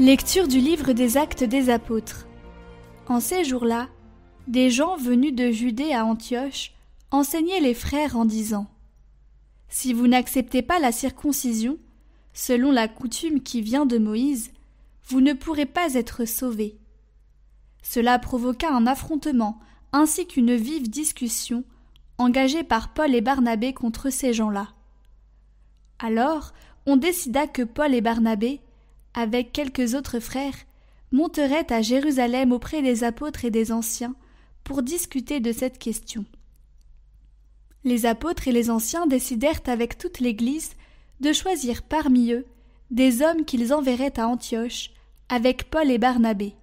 Lecture du livre des actes des apôtres. En ces jours-là, des gens venus de Judée à Antioche enseignaient les frères en disant Si vous n'acceptez pas la circoncision, selon la coutume qui vient de Moïse, vous ne pourrez pas être sauvés. Cela provoqua un affrontement ainsi qu'une vive discussion engagée par Paul et Barnabé contre ces gens-là. Alors on décida que Paul et Barnabé avec quelques autres frères, monterait à Jérusalem auprès des apôtres et des anciens pour discuter de cette question. Les apôtres et les anciens décidèrent avec toute l'Église de choisir parmi eux des hommes qu'ils enverraient à Antioche avec Paul et Barnabé.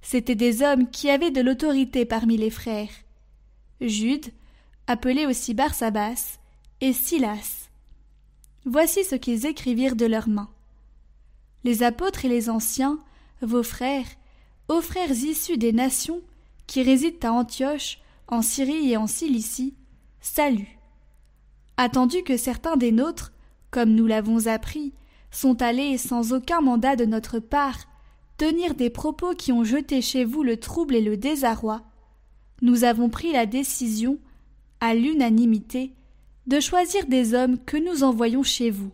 C'étaient des hommes qui avaient de l'autorité parmi les frères. Jude, appelé aussi Barsabas, et Silas. Voici ce qu'ils écrivirent de leurs mains les apôtres et les anciens, vos frères, aux frères issus des nations qui résident à Antioche, en Syrie et en Cilicie, salut. Attendu que certains des nôtres, comme nous l'avons appris, sont allés sans aucun mandat de notre part tenir des propos qui ont jeté chez vous le trouble et le désarroi, nous avons pris la décision, à l'unanimité, de choisir des hommes que nous envoyons chez vous,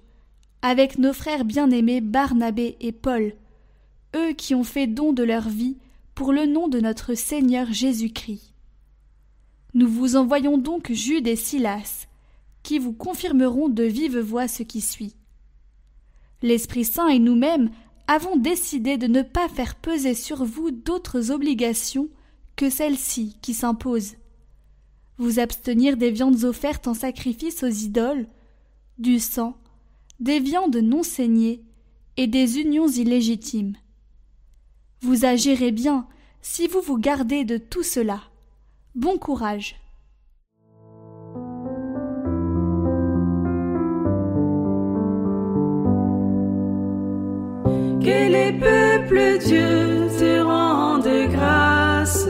avec nos frères bien-aimés Barnabé et Paul, eux qui ont fait don de leur vie pour le nom de notre Seigneur Jésus-Christ. Nous vous envoyons donc Jude et Silas, qui vous confirmeront de vive voix ce qui suit. L'Esprit Saint et nous-mêmes avons décidé de ne pas faire peser sur vous d'autres obligations que celles-ci qui s'imposent. Vous abstenir des viandes offertes en sacrifice aux idoles, du sang, des viandes non saignées et des unions illégitimes. Vous agirez bien si vous vous gardez de tout cela. Bon courage. Que les peuples Dieu te rendent grâce,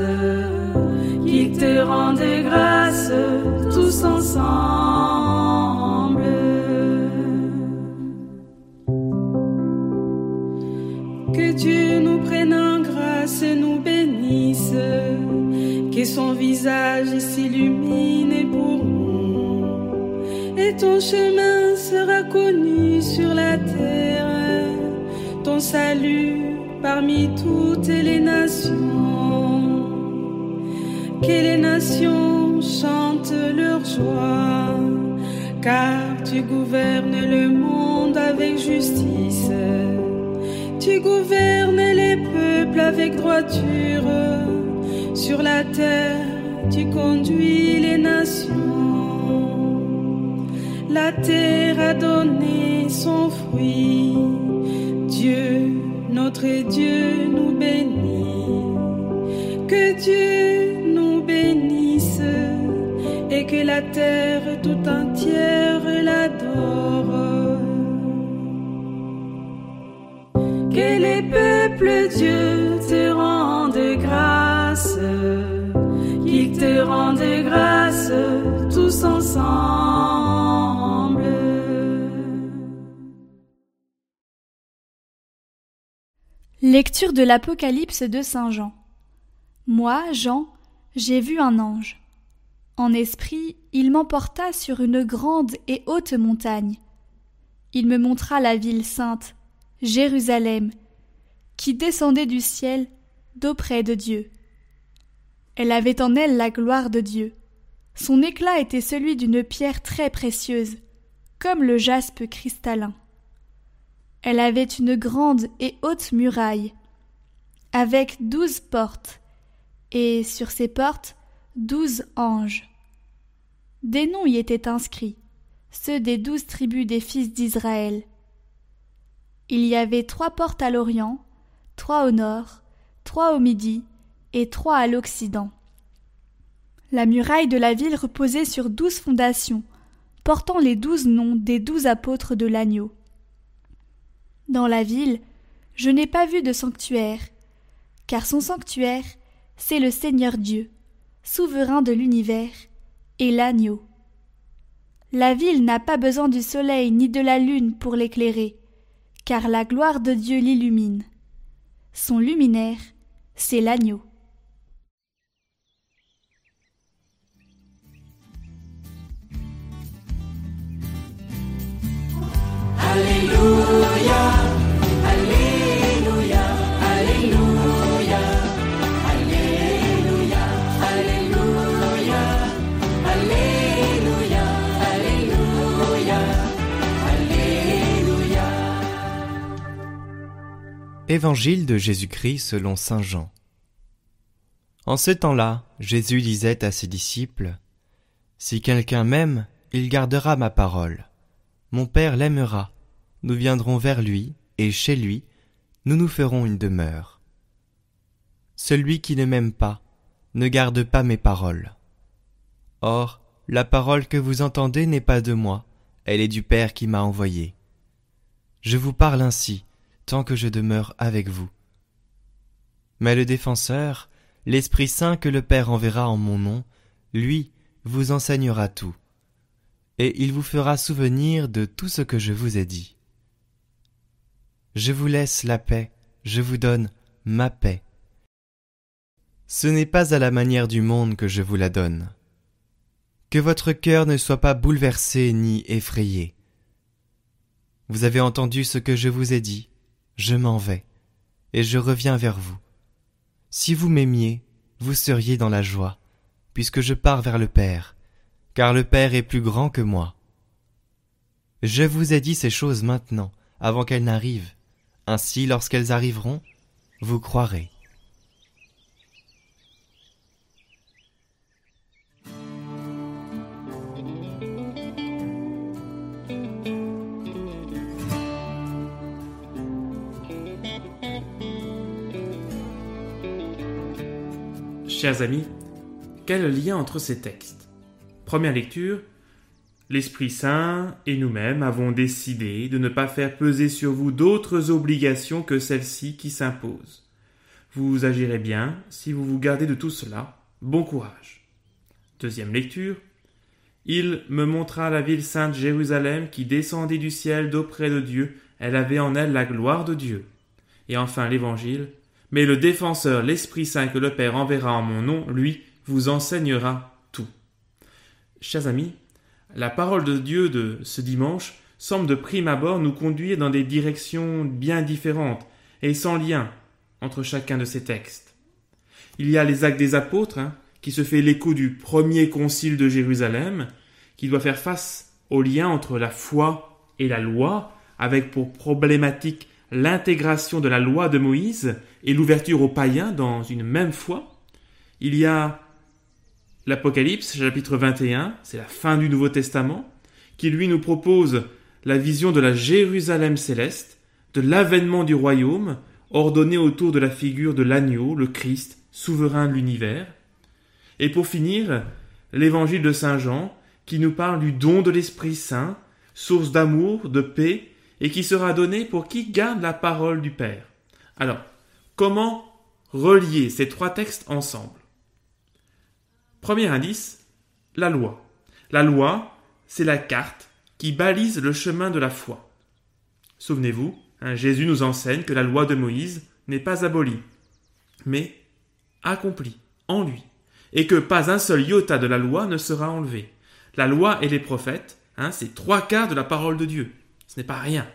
qu'ils te rendent grâce salut parmi toutes les nations. Que les nations chantent leur joie, car tu gouvernes le monde avec justice tu gouvernes les peuples avec droiture. Sur la terre, tu conduis les nations. La terre a donné son fruit. Dieu, notre Dieu, nous bénit. Que Dieu nous bénisse et que la terre tout entière l'adore. que les peuples Dieu te rendent grâce, qu'ils te rendent grâce tous ensemble. Lecture de l'Apocalypse de Saint Jean. Moi, Jean, j'ai vu un ange. En esprit, il m'emporta sur une grande et haute montagne. Il me montra la ville sainte Jérusalem, qui descendait du ciel d'auprès de Dieu. Elle avait en elle la gloire de Dieu. Son éclat était celui d'une pierre très précieuse, comme le jaspe cristallin. Elle avait une grande et haute muraille, avec douze portes, et sur ces portes douze anges. Des noms y étaient inscrits, ceux des douze tribus des fils d'Israël. Il y avait trois portes à l'Orient, trois au nord, trois au midi et trois à l'Occident. La muraille de la ville reposait sur douze fondations, portant les douze noms des douze apôtres de l'agneau. Dans la ville, je n'ai pas vu de sanctuaire, car son sanctuaire, c'est le Seigneur Dieu, souverain de l'univers, et l'agneau. La ville n'a pas besoin du soleil ni de la lune pour l'éclairer, car la gloire de Dieu l'illumine. Son luminaire, c'est l'agneau. Évangile de Jésus-Christ selon Saint Jean. En ce temps-là, Jésus disait à ses disciples, Si quelqu'un m'aime, il gardera ma parole. Mon Père l'aimera nous viendrons vers lui, et chez lui, nous nous ferons une demeure. Celui qui ne m'aime pas ne garde pas mes paroles. Or, la parole que vous entendez n'est pas de moi, elle est du Père qui m'a envoyé. Je vous parle ainsi, tant que je demeure avec vous. Mais le défenseur, l'Esprit Saint que le Père enverra en mon nom, lui vous enseignera tout, et il vous fera souvenir de tout ce que je vous ai dit. Je vous laisse la paix, je vous donne ma paix. Ce n'est pas à la manière du monde que je vous la donne. Que votre cœur ne soit pas bouleversé ni effrayé. Vous avez entendu ce que je vous ai dit, je m'en vais, et je reviens vers vous. Si vous m'aimiez, vous seriez dans la joie, puisque je pars vers le Père, car le Père est plus grand que moi. Je vous ai dit ces choses maintenant, avant qu'elles n'arrivent, ainsi, lorsqu'elles arriveront, vous croirez. Chers amis, quel lien entre ces textes? Première lecture, L'Esprit Saint et nous-mêmes avons décidé de ne pas faire peser sur vous d'autres obligations que celles-ci qui s'imposent. Vous agirez bien si vous vous gardez de tout cela. Bon courage. Deuxième lecture. Il me montra la ville sainte Jérusalem qui descendait du ciel d'auprès de Dieu. Elle avait en elle la gloire de Dieu. Et enfin l'Évangile. Mais le défenseur, l'Esprit Saint que le Père enverra en mon nom, lui, vous enseignera tout. Chers amis, la parole de Dieu de ce dimanche semble de prime abord nous conduire dans des directions bien différentes et sans lien entre chacun de ces textes. Il y a les actes des apôtres, hein, qui se fait l'écho du premier concile de Jérusalem, qui doit faire face au lien entre la foi et la loi, avec pour problématique l'intégration de la loi de Moïse et l'ouverture aux païens dans une même foi. Il y a L'Apocalypse, chapitre 21, c'est la fin du Nouveau Testament, qui lui nous propose la vision de la Jérusalem céleste, de l'avènement du royaume, ordonné autour de la figure de l'agneau, le Christ, souverain de l'univers. Et pour finir, l'évangile de Saint Jean, qui nous parle du don de l'Esprit Saint, source d'amour, de paix, et qui sera donné pour qui garde la parole du Père. Alors, comment relier ces trois textes ensemble? Premier indice, la loi. La loi, c'est la carte qui balise le chemin de la foi. Souvenez-vous, hein, Jésus nous enseigne que la loi de Moïse n'est pas abolie, mais accomplie en lui, et que pas un seul iota de la loi ne sera enlevé. La loi et les prophètes, hein, c'est trois quarts de la parole de Dieu. Ce n'est pas rien.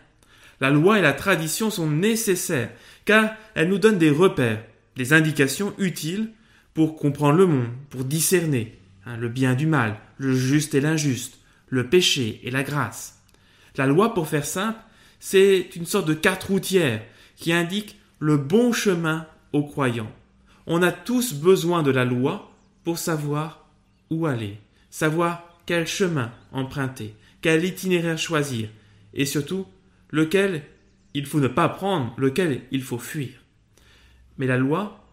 La loi et la tradition sont nécessaires, car elles nous donnent des repères, des indications utiles pour comprendre le monde, pour discerner hein, le bien du mal, le juste et l'injuste, le péché et la grâce. La loi, pour faire simple, c'est une sorte de carte routière qui indique le bon chemin aux croyants. On a tous besoin de la loi pour savoir où aller, savoir quel chemin emprunter, quel itinéraire choisir, et surtout lequel il faut ne pas prendre, lequel il faut fuir. Mais la loi,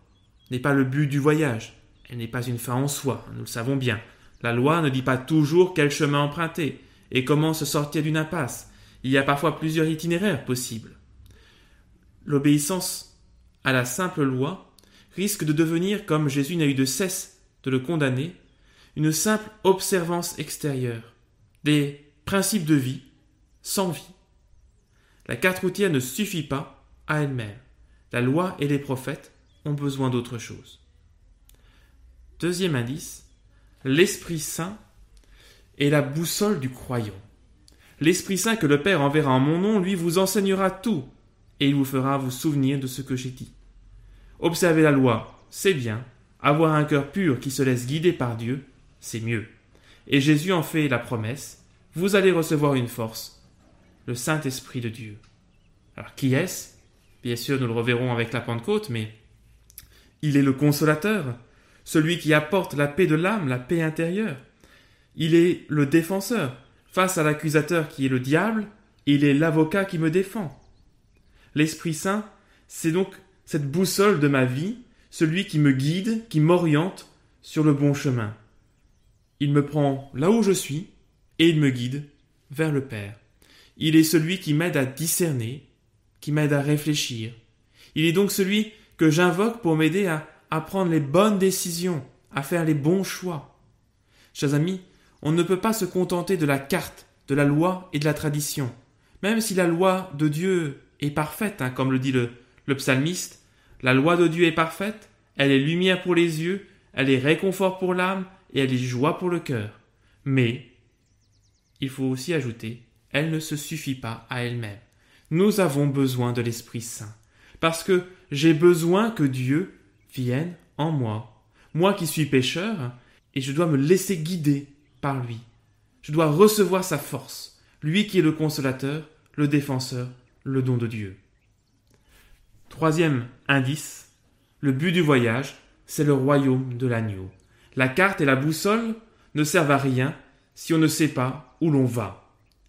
n'est pas le but du voyage. Elle n'est pas une fin en soi, nous le savons bien. La loi ne dit pas toujours quel chemin emprunter et comment se sortir d'une impasse. Il y a parfois plusieurs itinéraires possibles. L'obéissance à la simple loi risque de devenir, comme Jésus n'a eu de cesse de le condamner, une simple observance extérieure, des principes de vie sans vie. La carte routière ne suffit pas à elle-même. La loi et les prophètes ont besoin d'autre chose. Deuxième indice, l'Esprit Saint est la boussole du croyant. L'Esprit Saint que le Père enverra en mon nom, lui, vous enseignera tout, et il vous fera vous souvenir de ce que j'ai dit. Observer la loi, c'est bien. Avoir un cœur pur qui se laisse guider par Dieu, c'est mieux. Et Jésus en fait la promesse, vous allez recevoir une force, le Saint-Esprit de Dieu. Alors qui est-ce? Bien sûr, nous le reverrons avec la Pentecôte, mais il est le consolateur, celui qui apporte la paix de l'âme, la paix intérieure. Il est le défenseur. Face à l'accusateur qui est le diable, il est l'avocat qui me défend. L'Esprit Saint, c'est donc cette boussole de ma vie, celui qui me guide, qui m'oriente sur le bon chemin. Il me prend là où je suis et il me guide vers le Père. Il est celui qui m'aide à discerner, qui m'aide à réfléchir. Il est donc celui que j'invoque pour m'aider à, prendre les bonnes décisions, à faire les bons choix. Chers amis, on ne peut pas se contenter de la carte, de la loi et de la tradition. Même si la loi de Dieu est parfaite, hein, comme le dit le, le psalmiste, la loi de Dieu est parfaite, elle est lumière pour les yeux, elle est réconfort pour l'âme et elle est joie pour le cœur. Mais, il faut aussi ajouter, elle ne se suffit pas à elle-même. Nous avons besoin de l'Esprit Saint, parce que j'ai besoin que Dieu vienne en moi. Moi qui suis pécheur, et je dois me laisser guider par lui. Je dois recevoir sa force, lui qui est le consolateur, le défenseur, le don de Dieu. Troisième indice, le but du voyage, c'est le royaume de l'agneau. La carte et la boussole ne servent à rien si on ne sait pas où l'on va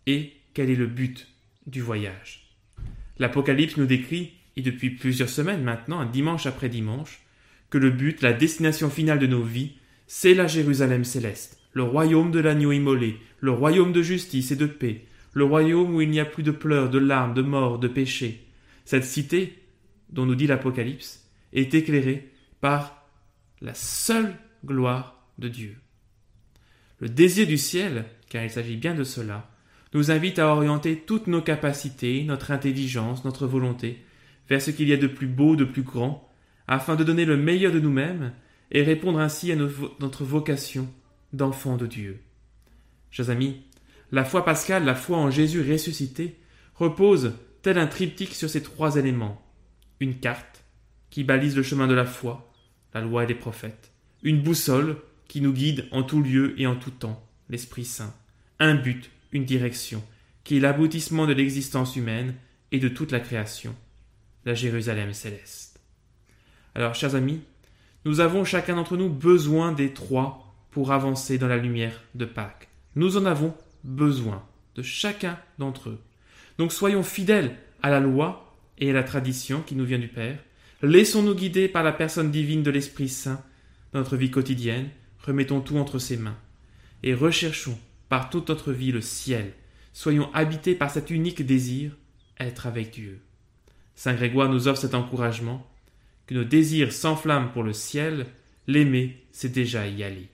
et quel est le but du voyage. L'Apocalypse nous décrit, et depuis plusieurs semaines maintenant, dimanche après dimanche, que le but, la destination finale de nos vies, c'est la Jérusalem céleste, le royaume de l'agneau immolé, le royaume de justice et de paix, le royaume où il n'y a plus de pleurs, de larmes, de mort, de péché. Cette cité, dont nous dit l'Apocalypse, est éclairée par la seule gloire de Dieu. Le désir du ciel, car il s'agit bien de cela, invite à orienter toutes nos capacités, notre intelligence, notre volonté, vers ce qu'il y a de plus beau, de plus grand, afin de donner le meilleur de nous-mêmes et répondre ainsi à notre vocation d'enfant de Dieu. Chers amis, la foi pascale, la foi en Jésus ressuscité, repose tel un triptyque sur ces trois éléments. Une carte, qui balise le chemin de la foi, la loi et les prophètes. Une boussole, qui nous guide en tout lieu et en tout temps, l'Esprit Saint. Un but, une direction, qui est l'aboutissement de l'existence humaine et de toute la création, la Jérusalem céleste. Alors, chers amis, nous avons chacun d'entre nous besoin des trois pour avancer dans la lumière de Pâques. Nous en avons besoin de chacun d'entre eux. Donc soyons fidèles à la loi et à la tradition qui nous vient du Père. Laissons-nous guider par la personne divine de l'Esprit Saint dans notre vie quotidienne. Remettons tout entre ses mains. Et recherchons par toute notre vie le ciel. Soyons habités par cet unique désir, être avec Dieu. Saint Grégoire nous offre cet encouragement, que nos désirs s'enflamment pour le ciel, l'aimer, c'est déjà y aller.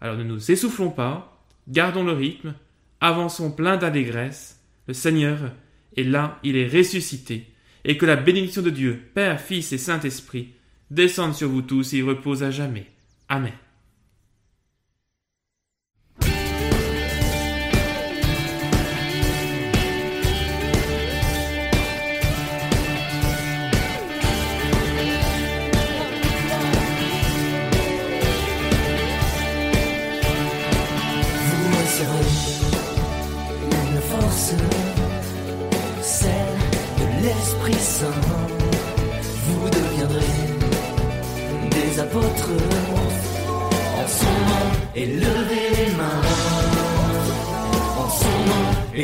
Alors ne nous essoufflons pas, gardons le rythme, avançons plein d'allégresse, le Seigneur est là, il est ressuscité, et que la bénédiction de Dieu, Père, Fils et Saint-Esprit, descende sur vous tous et repose à jamais. Amen.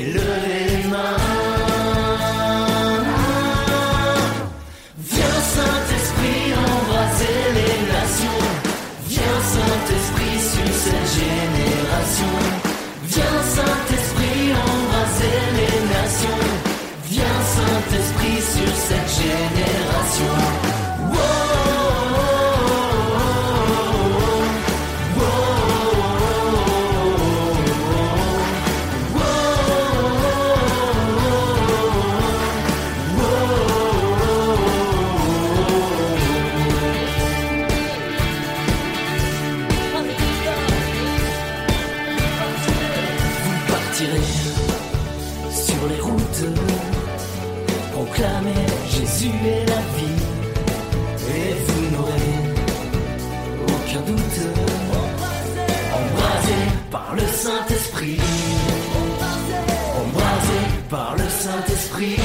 Nom, élevez doute. Embrasé par le Saint-Esprit, embrasé par le Saint-Esprit.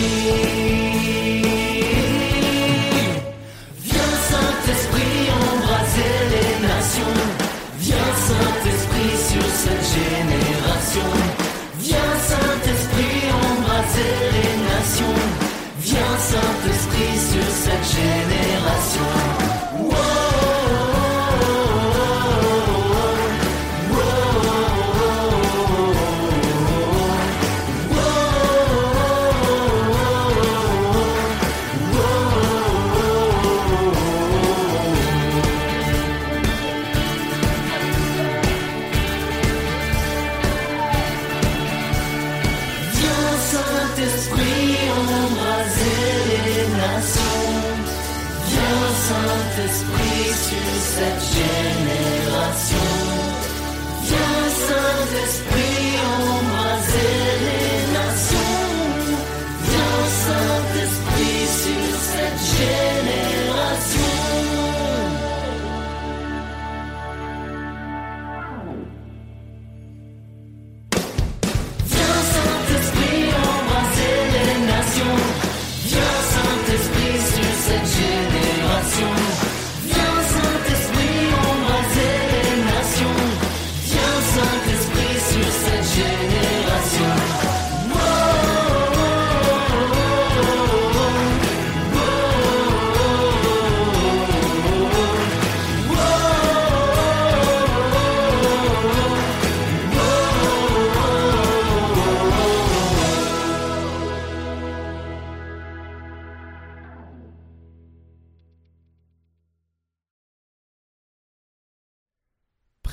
Viens Saint-Esprit embraser les nations. Viens Saint-Esprit sur cette génération. Viens Saint-Esprit embraser les nations. Viens Saint-Esprit sur cette génération. Viens